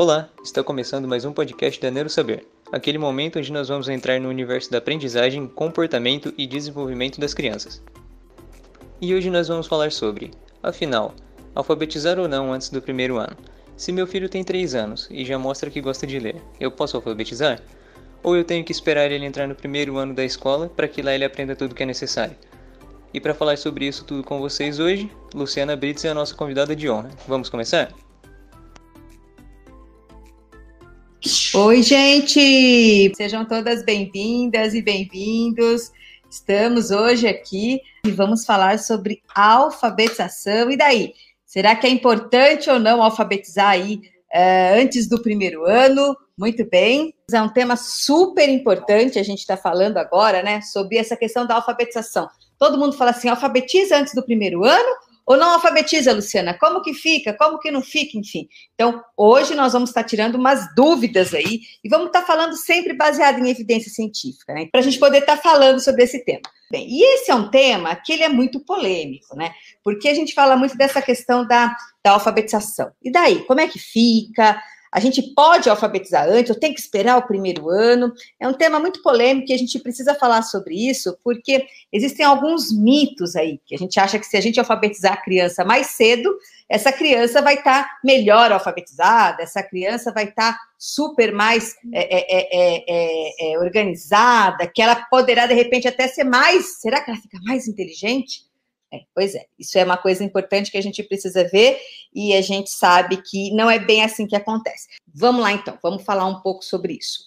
Olá, está começando mais um podcast da Nero Saber, aquele momento onde nós vamos entrar no universo da aprendizagem, comportamento e desenvolvimento das crianças. E hoje nós vamos falar sobre, afinal, alfabetizar ou não antes do primeiro ano. Se meu filho tem 3 anos e já mostra que gosta de ler, eu posso alfabetizar? Ou eu tenho que esperar ele entrar no primeiro ano da escola para que lá ele aprenda tudo o que é necessário? E para falar sobre isso tudo com vocês hoje, Luciana Brits é a nossa convidada de honra. Vamos começar? Oi, gente! Sejam todas bem-vindas e bem-vindos. Estamos hoje aqui e vamos falar sobre alfabetização. E daí? Será que é importante ou não alfabetizar aí uh, antes do primeiro ano? Muito bem. É um tema super importante, a gente está falando agora, né, sobre essa questão da alfabetização. Todo mundo fala assim: alfabetiza antes do primeiro ano ou não alfabetiza, Luciana? Como que fica? Como que não fica? Enfim. Então, hoje nós vamos estar tirando umas dúvidas aí e vamos estar falando sempre baseado em evidência científica, né? Para a gente poder estar falando sobre esse tema. Bem, e esse é um tema que ele é muito polêmico, né? Porque a gente fala muito dessa questão da, da alfabetização. E daí, como é que fica? A gente pode alfabetizar antes, ou tem que esperar o primeiro ano? É um tema muito polêmico e a gente precisa falar sobre isso, porque existem alguns mitos aí, que a gente acha que se a gente alfabetizar a criança mais cedo, essa criança vai estar tá melhor alfabetizada, essa criança vai estar tá super mais é é, é, é, é, organizada, que ela poderá, de repente, até ser mais. Será que ela fica mais inteligente? É, pois é, isso é uma coisa importante que a gente precisa ver e a gente sabe que não é bem assim que acontece. Vamos lá então, vamos falar um pouco sobre isso.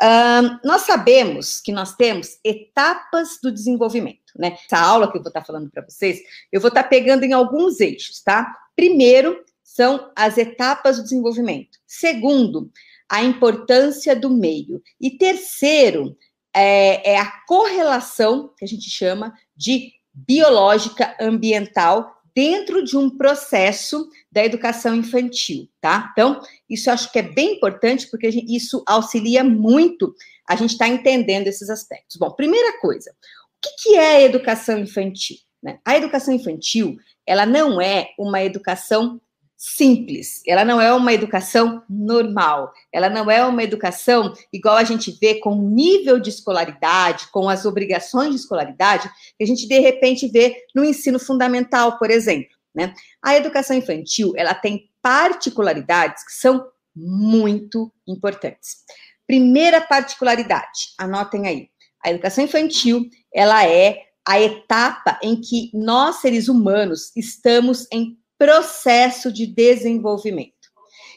Um, nós sabemos que nós temos etapas do desenvolvimento, né? Essa aula que eu vou estar falando para vocês, eu vou estar pegando em alguns eixos, tá? Primeiro, são as etapas do desenvolvimento. Segundo, a importância do meio. E terceiro, é, é a correlação, que a gente chama de biológica ambiental dentro de um processo da educação infantil, tá? Então, isso eu acho que é bem importante, porque isso auxilia muito a gente estar tá entendendo esses aspectos. Bom, primeira coisa, o que, que é a educação infantil? Né? A educação infantil, ela não é uma educação simples. Ela não é uma educação normal. Ela não é uma educação igual a gente vê com nível de escolaridade, com as obrigações de escolaridade, que a gente de repente vê no ensino fundamental, por exemplo. Né? A educação infantil ela tem particularidades que são muito importantes. Primeira particularidade, anotem aí. A educação infantil ela é a etapa em que nós seres humanos estamos em processo de desenvolvimento.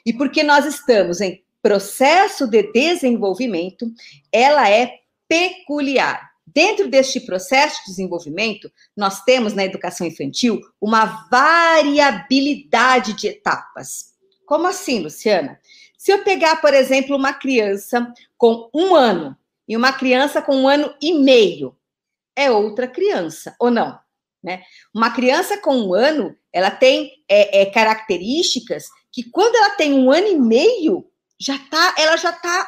E porque nós estamos em processo de desenvolvimento, ela é peculiar. Dentro deste processo de desenvolvimento, nós temos na educação infantil uma variabilidade de etapas. Como assim, Luciana? Se eu pegar, por exemplo, uma criança com um ano e uma criança com um ano e meio, é outra criança, ou não? Né? Uma criança com um ano, ela tem é, é, características que quando ela tem um ano e meio, já tá, ela já está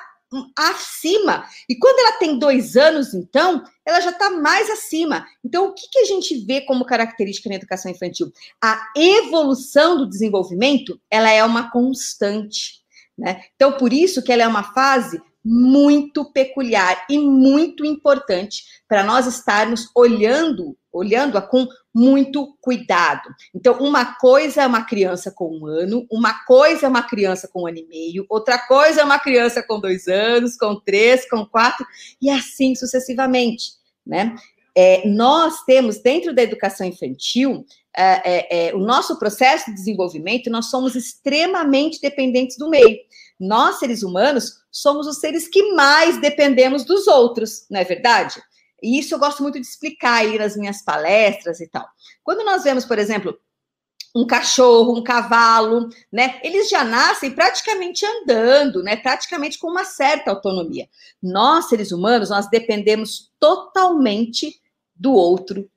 acima. E quando ela tem dois anos, então, ela já está mais acima. Então, o que, que a gente vê como característica na educação infantil? A evolução do desenvolvimento, ela é uma constante. Né? Então, por isso que ela é uma fase muito peculiar e muito importante para nós estarmos olhando, olhando-a com muito cuidado. Então, uma coisa é uma criança com um ano, uma coisa é uma criança com um ano e meio, outra coisa é uma criança com dois anos, com três, com quatro, e assim sucessivamente, né? É, nós temos dentro da educação infantil é, é, é o nosso processo de desenvolvimento, nós somos extremamente dependentes do meio. Nós, seres humanos, somos os seres que mais dependemos dos outros, não é verdade? E isso eu gosto muito de explicar aí nas minhas palestras e tal. Quando nós vemos, por exemplo, um cachorro, um cavalo, né? Eles já nascem praticamente andando, né? Praticamente com uma certa autonomia. Nós, seres humanos, nós dependemos totalmente do outro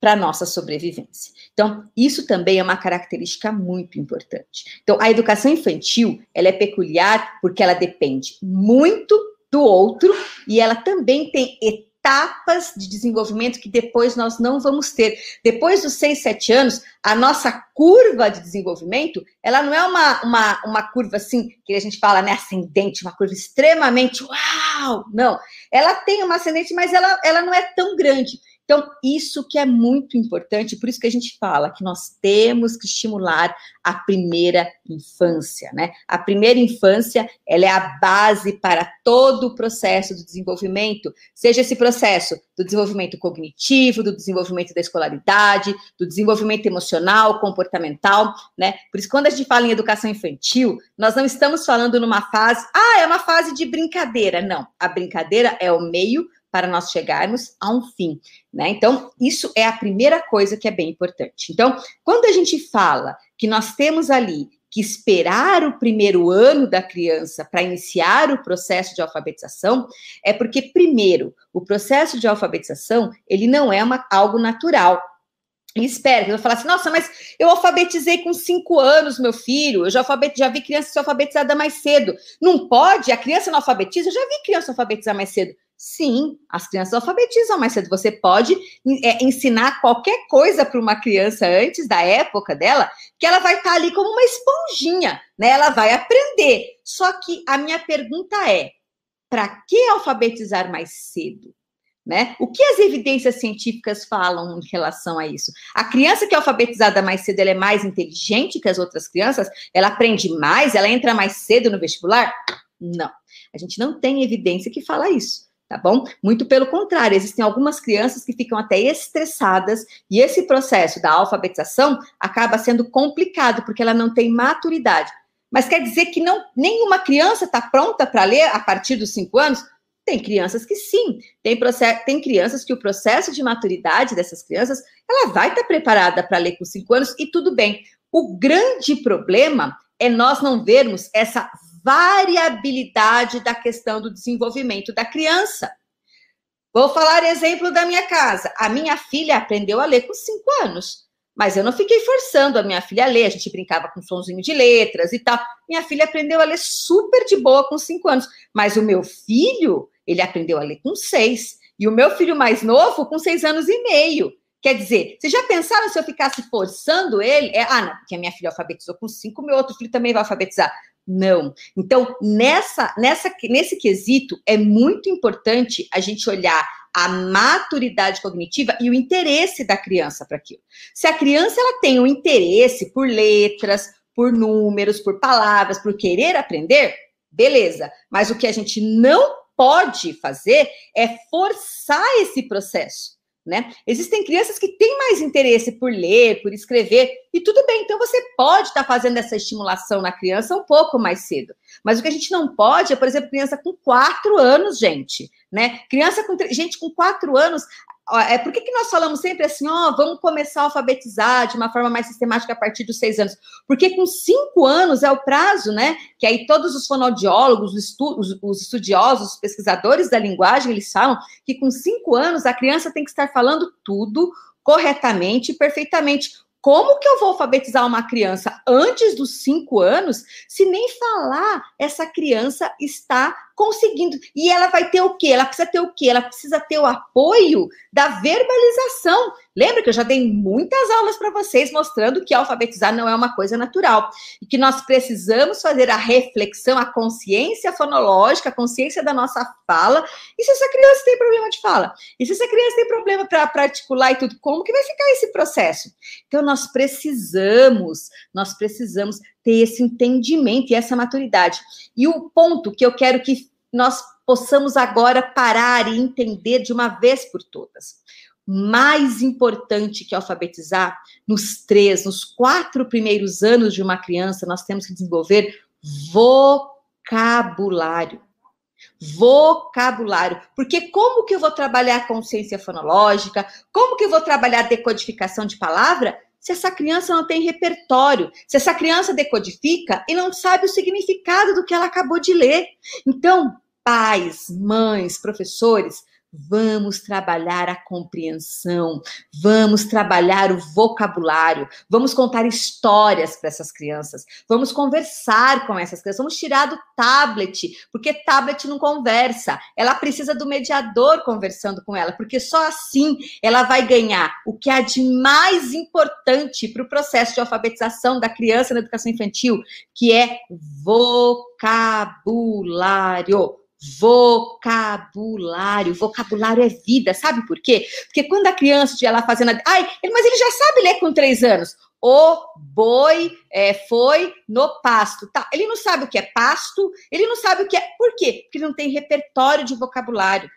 para nossa sobrevivência. Então, isso também é uma característica muito importante. Então, a educação infantil, ela é peculiar porque ela depende muito do outro e ela também tem etapas de desenvolvimento que depois nós não vamos ter. Depois dos 6, 7 anos, a nossa curva de desenvolvimento, ela não é uma, uma, uma curva assim, que a gente fala, né, ascendente, uma curva extremamente uau! Não. Ela tem uma ascendente, mas ela, ela não é tão grande. Então, isso que é muito importante, por isso que a gente fala que nós temos que estimular a primeira infância, né? A primeira infância, ela é a base para todo o processo do desenvolvimento, seja esse processo do desenvolvimento cognitivo, do desenvolvimento da escolaridade, do desenvolvimento emocional, comportamental, né? Por isso, quando a gente fala em educação infantil, nós não estamos falando numa fase, ah, é uma fase de brincadeira. Não, a brincadeira é o meio para nós chegarmos a um fim, né? Então, isso é a primeira coisa que é bem importante. Então, quando a gente fala que nós temos ali que esperar o primeiro ano da criança para iniciar o processo de alfabetização, é porque primeiro, o processo de alfabetização, ele não é uma, algo natural. E espera, eu vou falar assim, nossa, mas eu alfabetizei com cinco anos, meu filho, eu já, alfabet... já vi criança ser alfabetizada mais cedo. Não pode? A criança não alfabetiza? Eu já vi criança alfabetizar mais cedo. Sim, as crianças alfabetizam mais cedo. Você pode é, ensinar qualquer coisa para uma criança antes da época dela, que ela vai estar tá ali como uma esponjinha, né? Ela vai aprender. Só que a minha pergunta é: para que alfabetizar mais cedo? Né? O que as evidências científicas falam em relação a isso? A criança que é alfabetizada mais cedo, ela é mais inteligente que as outras crianças? Ela aprende mais? Ela entra mais cedo no vestibular? Não. A gente não tem evidência que fala isso tá bom? Muito pelo contrário, existem algumas crianças que ficam até estressadas e esse processo da alfabetização acaba sendo complicado porque ela não tem maturidade. Mas quer dizer que não nenhuma criança está pronta para ler a partir dos cinco anos? Tem crianças que sim, tem, tem crianças que o processo de maturidade dessas crianças, ela vai estar tá preparada para ler com cinco anos e tudo bem. O grande problema é nós não vermos essa variabilidade da questão do desenvolvimento da criança. Vou falar exemplo da minha casa. A minha filha aprendeu a ler com cinco anos, mas eu não fiquei forçando a minha filha a ler. A gente brincava com sonzinho de letras e tal. Minha filha aprendeu a ler super de boa com cinco anos, mas o meu filho, ele aprendeu a ler com seis. E o meu filho mais novo com seis anos e meio. Quer dizer, vocês já pensaram se eu ficasse forçando ele? É, ah, não, porque a minha filha alfabetizou com cinco, meu outro filho também vai alfabetizar. Não. Então, nessa, nessa, nesse quesito, é muito importante a gente olhar a maturidade cognitiva e o interesse da criança para aquilo. Se a criança ela tem um interesse por letras, por números, por palavras, por querer aprender, beleza. Mas o que a gente não pode fazer é forçar esse processo né? Existem crianças que têm mais interesse por ler, por escrever, e tudo bem, então você pode estar tá fazendo essa estimulação na criança um pouco mais cedo. Mas o que a gente não pode é, por exemplo, criança com quatro anos, gente, né? Criança com gente com quatro anos, é, por que, que nós falamos sempre assim, ó, vamos começar a alfabetizar de uma forma mais sistemática a partir dos seis anos? Porque com cinco anos é o prazo, né? Que aí todos os fonoaudiólogos, os, estu os, os estudiosos, os pesquisadores da linguagem, eles falam que com cinco anos a criança tem que estar falando tudo corretamente e perfeitamente. Como que eu vou alfabetizar uma criança antes dos cinco anos se nem falar essa criança está conseguindo. E ela vai ter o quê? Ela precisa ter o quê? Ela precisa ter o apoio da verbalização. Lembra que eu já dei muitas aulas para vocês mostrando que alfabetizar não é uma coisa natural e que nós precisamos fazer a reflexão, a consciência fonológica, a consciência da nossa fala. E se essa criança tem problema de fala? E se essa criança tem problema para articular e tudo, como que vai ficar esse processo? Então nós precisamos, nós precisamos ter esse entendimento e essa maturidade. E o ponto que eu quero que nós possamos agora parar e entender de uma vez por todas. Mais importante que alfabetizar, nos três, nos quatro primeiros anos de uma criança, nós temos que desenvolver vocabulário. Vocabulário. Porque como que eu vou trabalhar consciência fonológica? Como que eu vou trabalhar decodificação de palavra se essa criança não tem repertório, se essa criança decodifica e não sabe o significado do que ela acabou de ler. Então, pais, mães, professores, Vamos trabalhar a compreensão, vamos trabalhar o vocabulário, vamos contar histórias para essas crianças, vamos conversar com essas crianças, vamos tirar do tablet, porque tablet não conversa, ela precisa do mediador conversando com ela, porque só assim ela vai ganhar o que há de mais importante para o processo de alfabetização da criança na educação infantil, que é vocabulário vocabulário. Vocabulário é vida, sabe por quê? Porque quando a criança estiver lá fazendo. Ai, mas ele já sabe ler com três anos. O boi é, foi no pasto. Tá, ele não sabe o que é pasto, ele não sabe o que é. Por quê? Porque ele não tem repertório de vocabulário.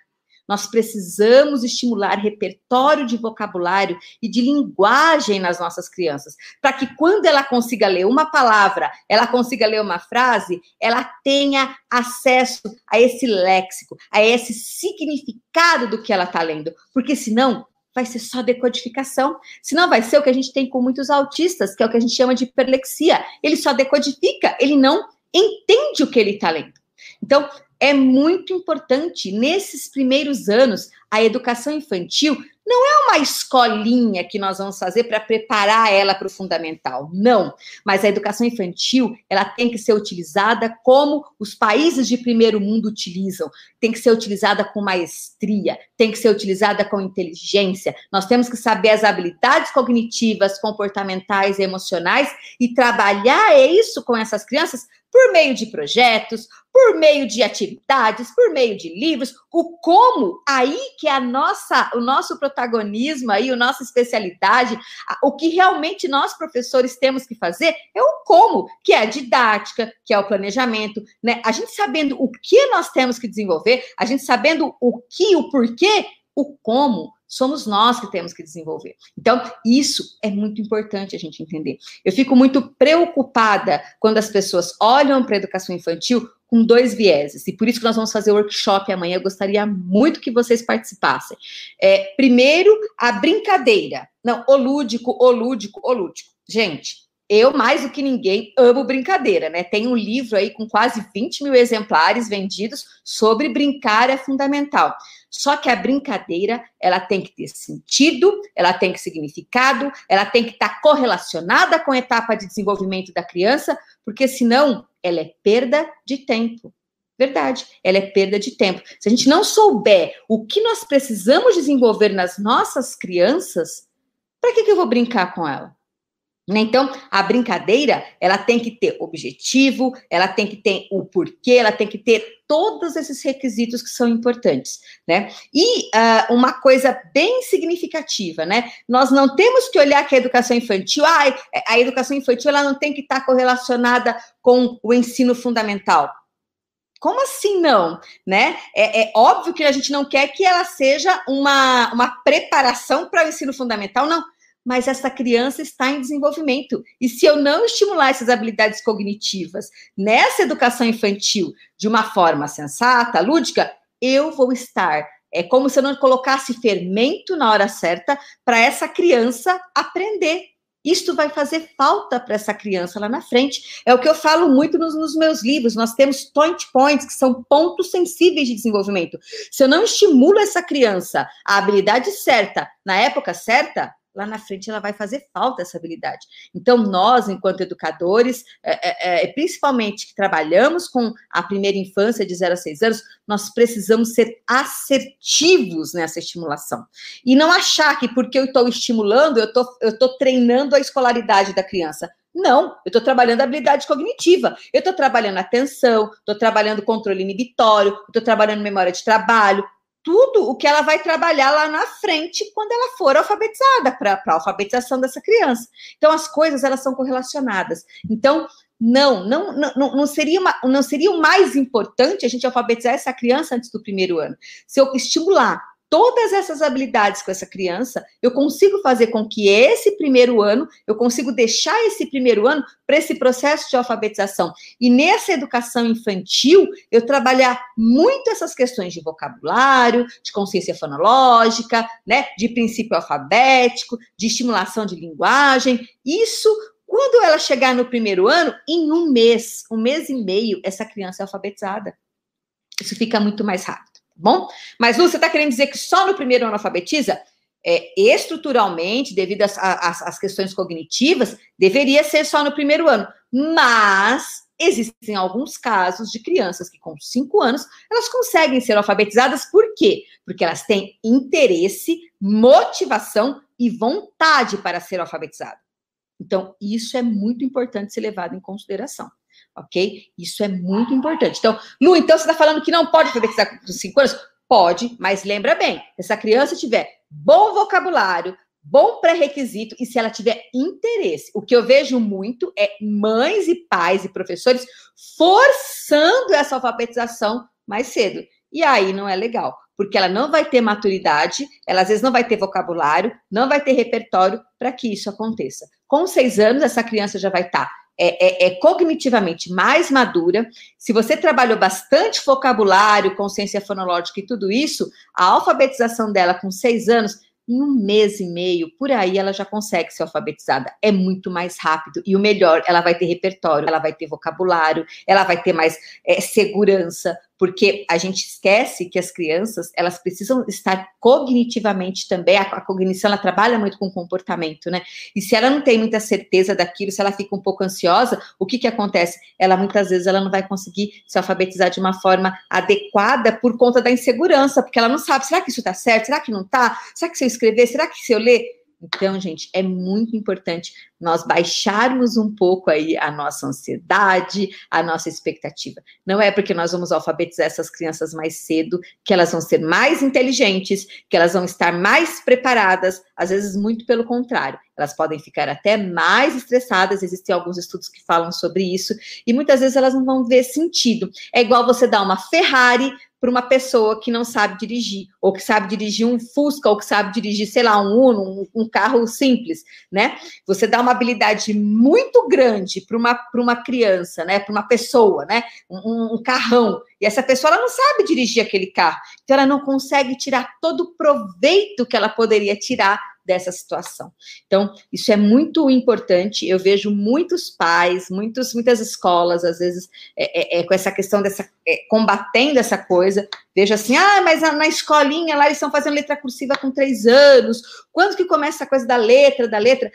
Nós precisamos estimular repertório de vocabulário e de linguagem nas nossas crianças, para que quando ela consiga ler uma palavra, ela consiga ler uma frase, ela tenha acesso a esse léxico, a esse significado do que ela está lendo, porque senão vai ser só decodificação. Senão vai ser o que a gente tem com muitos autistas, que é o que a gente chama de hiperlexia. Ele só decodifica, ele não entende o que ele está lendo. Então, é muito importante nesses primeiros anos a educação infantil não é uma escolinha que nós vamos fazer para preparar ela para o fundamental, não. Mas a educação infantil, ela tem que ser utilizada como os países de primeiro mundo utilizam. Tem que ser utilizada com maestria, tem que ser utilizada com inteligência. Nós temos que saber as habilidades cognitivas, comportamentais e emocionais e trabalhar isso com essas crianças por meio de projetos, por meio de atividades, por meio de livros, o como, aí que a nossa, o nosso protagonismo aí, a nossa especialidade, o que realmente nós professores temos que fazer é o como, que é a didática, que é o planejamento, né? A gente sabendo o que nós temos que desenvolver, a gente sabendo o que, o porquê, o como somos nós que temos que desenvolver. Então, isso é muito importante a gente entender. Eu fico muito preocupada quando as pessoas olham para a educação infantil com dois vieses, e por isso que nós vamos fazer o workshop amanhã. Eu gostaria muito que vocês participassem. É, primeiro, a brincadeira. Não, o lúdico, o lúdico, o lúdico. Gente, eu, mais do que ninguém, amo brincadeira, né? Tem um livro aí com quase 20 mil exemplares vendidos sobre brincar é fundamental. Só que a brincadeira, ela tem que ter sentido, ela tem que ter significado, ela tem que estar correlacionada com a etapa de desenvolvimento da criança, porque senão ela é perda de tempo. Verdade, ela é perda de tempo. Se a gente não souber o que nós precisamos desenvolver nas nossas crianças, para que, que eu vou brincar com ela? Né? Então, a brincadeira, ela tem que ter objetivo, ela tem que ter o porquê, ela tem que ter todos esses requisitos que são importantes, né? E uh, uma coisa bem significativa, né? Nós não temos que olhar que a educação infantil, ah, a educação infantil ela não tem que estar correlacionada com o ensino fundamental. Como assim não? Né? É, é, óbvio que a gente não quer que ela seja uma, uma preparação para o ensino fundamental, não mas essa criança está em desenvolvimento. E se eu não estimular essas habilidades cognitivas nessa educação infantil de uma forma sensata, lúdica, eu vou estar. É como se eu não colocasse fermento na hora certa para essa criança aprender. Isto vai fazer falta para essa criança lá na frente. É o que eu falo muito nos, nos, meus livros. Nós temos point points, que são pontos sensíveis de desenvolvimento. Se eu não estimulo essa criança a habilidade certa, na época certa, lá na frente ela vai fazer falta essa habilidade. Então, nós, enquanto educadores, é, é, é principalmente que trabalhamos com a primeira infância de 0 a 6 anos, nós precisamos ser assertivos nessa estimulação. E não achar que porque eu estou estimulando, eu tô, estou treinando a escolaridade da criança. Não, eu estou trabalhando habilidade cognitiva, eu estou trabalhando atenção, estou trabalhando controle inibitório, estou trabalhando memória de trabalho, tudo o que ela vai trabalhar lá na frente quando ela for alfabetizada, para a alfabetização dessa criança. Então, as coisas, elas são correlacionadas. Então, não, não, não, não, seria uma, não seria o mais importante a gente alfabetizar essa criança antes do primeiro ano. Se eu estimular todas essas habilidades com essa criança, eu consigo fazer com que esse primeiro ano, eu consigo deixar esse primeiro ano para esse processo de alfabetização. E nessa educação infantil, eu trabalhar muito essas questões de vocabulário, de consciência fonológica, né, de princípio alfabético, de estimulação de linguagem. Isso quando ela chegar no primeiro ano, em um mês, um mês e meio, essa criança é alfabetizada. Isso fica muito mais rápido bom? Mas, Lu, você está querendo dizer que só no primeiro ano alfabetiza? É, estruturalmente, devido às questões cognitivas, deveria ser só no primeiro ano. Mas existem alguns casos de crianças que, com cinco anos, elas conseguem ser alfabetizadas. Por quê? Porque elas têm interesse, motivação e vontade para ser alfabetizada. Então, isso é muito importante ser levado em consideração. Ok? Isso é muito importante. Então, Lu, então você está falando que não pode alfabetizar com cinco anos? Pode, mas lembra bem, se essa criança tiver bom vocabulário, bom pré-requisito e se ela tiver interesse. O que eu vejo muito é mães e pais e professores forçando essa alfabetização mais cedo. E aí não é legal, porque ela não vai ter maturidade, ela às vezes não vai ter vocabulário, não vai ter repertório para que isso aconteça. Com seis anos, essa criança já vai estar. Tá é, é, é, cognitivamente mais madura, se você trabalhou bastante vocabulário, consciência fonológica e tudo isso, a alfabetização dela com seis anos em um mês e meio, por aí, ela já consegue ser alfabetizada. É muito mais rápido. E o melhor, ela vai ter repertório, ela vai ter vocabulário, ela vai ter mais é, segurança, porque a gente esquece que as crianças, elas precisam estar cognitivamente também, a, a, cognição, ela trabalha muito com comportamento, né? E se ela não tem muita certeza daquilo, se ela fica um pouco ansiosa, o que que acontece? Ela, muitas vezes, ela não vai conseguir se alfabetizar de uma forma adequada por conta da insegurança, porque ela não sabe, será que isso tá certo? Será que não tá? Será que se eu escrever? Será que se eu ler? Então, gente, é muito importante nós baixarmos um pouco aí a nossa ansiedade, a nossa expectativa. Não é porque nós vamos alfabetizar essas crianças mais cedo que elas vão ser mais inteligentes, que elas vão estar mais preparadas, às vezes muito pelo contrário. Elas podem ficar até mais estressadas, existem alguns estudos que falam sobre isso, e muitas vezes elas não vão ver sentido. É igual você dar uma Ferrari para uma pessoa que não sabe dirigir, ou que sabe dirigir um Fusca, ou que sabe dirigir, sei lá, um Uno, um, um carro simples, né? Você dá uma habilidade muito grande para uma, uma criança, né? Para uma pessoa, né? Um, um, carrão. E essa pessoa ela não sabe dirigir aquele carro. Então ela não consegue tirar todo o proveito que ela poderia tirar dessa situação. Então, isso é muito importante. Eu vejo muitos pais, muitos, muitas escolas, às vezes, é, é, é com essa questão dessa, é, combatendo essa coisa. Vejo assim, ah, mas na escolinha lá eles estão fazendo letra cursiva com três anos. Quando que começa a coisa da letra, da letra?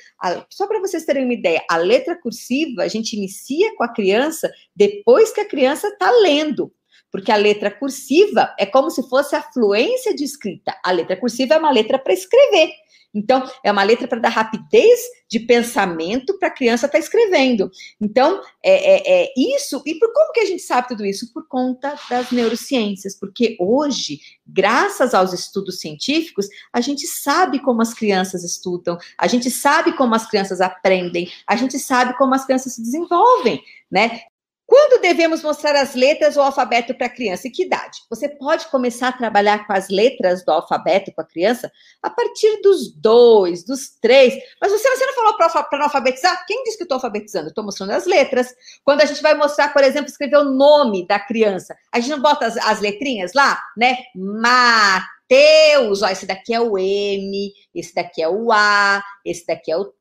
só para vocês terem uma ideia, a letra cursiva a gente inicia com a criança depois que a criança está lendo porque a letra cursiva é como se fosse a fluência de escrita. A letra cursiva é uma letra para escrever. Então, é uma letra para dar rapidez de pensamento para a criança estar tá escrevendo. Então, é, é, é, isso. E por como que a gente sabe tudo isso? Por conta das neurociências, porque hoje, graças aos estudos científicos, a gente sabe como as crianças estudam, a gente sabe como as crianças aprendem, a gente sabe como as crianças se desenvolvem, né? Quando devemos mostrar as letras ou alfabeto para a criança? E que idade? Você pode começar a trabalhar com as letras do alfabeto com a criança a partir dos dois, dos três. Mas você, você não falou para não alfabetizar? Quem disse que estou alfabetizando? Estou mostrando as letras. Quando a gente vai mostrar, por exemplo, escrever o nome da criança, a gente não bota as, as letrinhas lá, né? Mateus, ó, esse daqui é o M, esse daqui é o A, esse daqui é o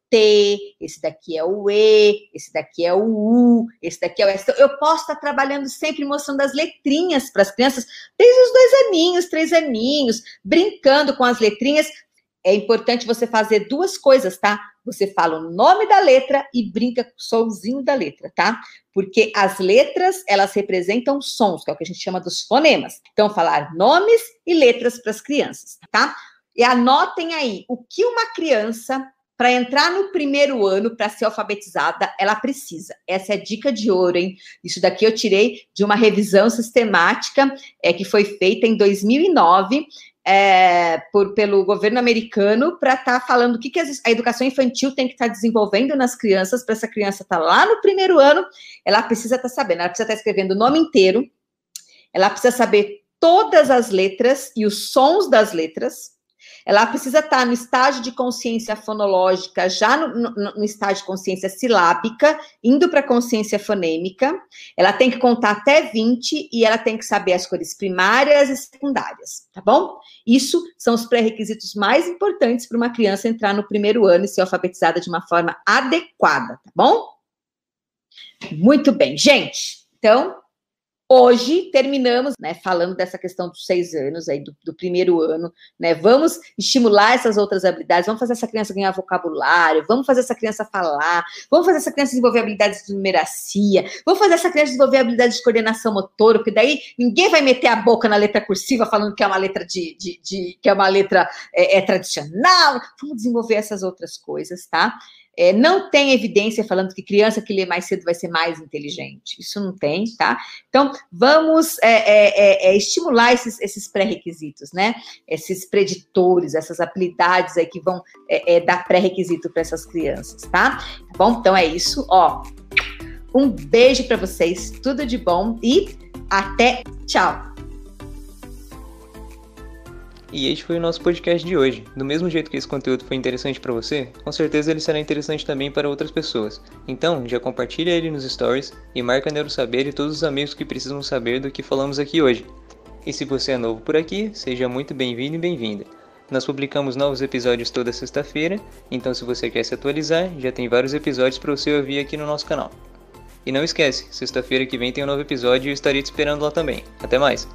Esse daqui é o E, esse daqui é o U, esse daqui é o S. Então, eu posso estar trabalhando sempre mostrando as letrinhas para as crianças, desde os dois aninhos, três aninhos, brincando com as letrinhas. É importante você fazer duas coisas, tá? Você fala o nome da letra e brinca com o somzinho da letra, tá? Porque as letras, elas representam sons, que é o que a gente chama dos fonemas. Então, falar nomes e letras para as crianças, tá? E anotem aí o que uma criança para entrar no primeiro ano, para ser alfabetizada, ela precisa. Essa é a dica de ouro, hein? Isso daqui eu tirei de uma revisão sistemática é, que foi feita em 2009 é, por, pelo governo americano para estar tá falando o que, que a educação infantil tem que estar tá desenvolvendo nas crianças, para essa criança estar tá lá no primeiro ano, ela precisa estar tá sabendo, ela precisa estar tá escrevendo o nome inteiro, ela precisa saber todas as letras e os sons das letras, ela precisa estar no estágio de consciência fonológica, já no, no, no estágio de consciência silábica, indo para a consciência fonêmica. Ela tem que contar até 20 e ela tem que saber as cores primárias e secundárias, tá bom? Isso são os pré-requisitos mais importantes para uma criança entrar no primeiro ano e ser alfabetizada de uma forma adequada, tá bom? Muito bem, gente. Então, hoje terminamos, né, falando dessa questão dos seis anos aí do, do, primeiro ano, né? Vamos estimular essas outras habilidades, vamos fazer essa criança ganhar vocabulário, vamos fazer essa criança falar, vamos fazer essa criança desenvolver habilidades de numeracia, vamos fazer essa criança desenvolver habilidades de coordenação motora, porque daí ninguém vai meter a boca na letra cursiva falando que é uma letra de, de, de que é uma letra é, é tradicional. Vamos desenvolver essas outras coisas, tá? É, não tem evidência falando que criança que lê mais cedo vai ser mais inteligente. Isso não tem, tá? Então, vamos é, é, é, é estimular esses, esses pré-requisitos, né? Esses preditores, essas habilidades aí que vão é, dar pré-requisito para essas crianças, tá? tá? Bom, então é isso. Ó, um beijo para vocês, tudo de bom e até tchau! E este foi o nosso podcast de hoje. Do mesmo jeito que esse conteúdo foi interessante para você, com certeza ele será interessante também para outras pessoas. Então, já compartilha ele nos stories e marca Neuro Saber e todos os amigos que precisam saber do que falamos aqui hoje. E se você é novo por aqui, seja muito bem-vindo e bem-vinda. Nós publicamos novos episódios toda sexta-feira, então se você quer se atualizar, já tem vários episódios para você ouvir aqui no nosso canal. E não esquece, sexta-feira que vem tem um novo episódio e eu estarei te esperando lá também. Até mais!